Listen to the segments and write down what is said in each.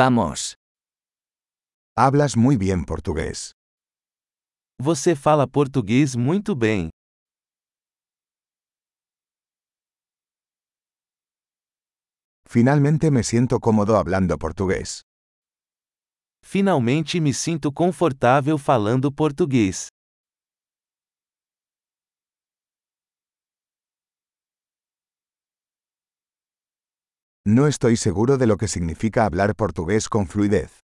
Vamos. Hablas muy bien portugués. Você fala português muito bem. Finalmente me siento cómodo hablando portugués. Finalmente me sinto confortável falando português. No estoy seguro de lo que significa hablar portugués con fluidez.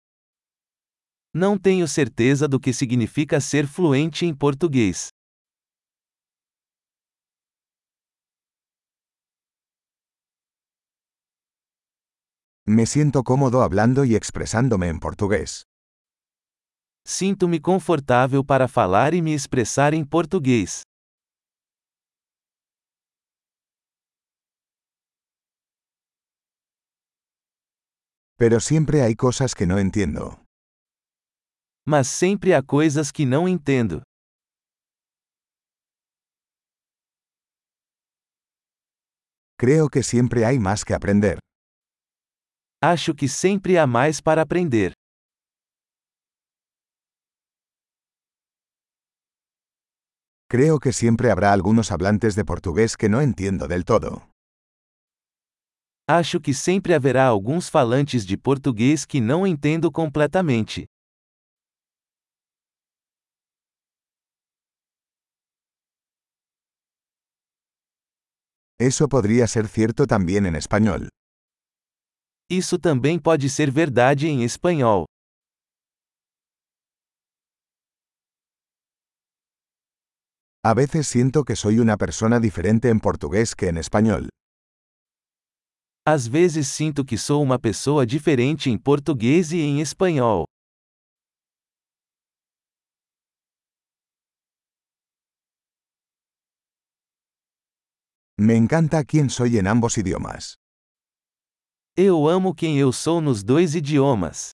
Não tenho certeza do que significa ser fluente em português. Me siento cómodo hablando y expresándome en portugués. Sinto-me confortável para falar e me expressar em português. Pero siempre hay cosas que no entiendo. Mas sempre há coisas que não entendo. Creo que siempre hay más que aprender. Acho que sempre há mais para aprender. Creo que siempre habrá algunos hablantes de portugués que no entiendo del todo. Acho que sempre haverá alguns falantes de português que não entendo completamente. Eso podría ser cierto también en español. Isso também pode ser verdade em espanhol. A veces siento que soy una persona diferente en portugués que en español. Às vezes sinto que sou uma pessoa diferente em português e em espanhol. Me encanta quién soy en ambos idiomas. Eu amo quem eu sou nos dois idiomas.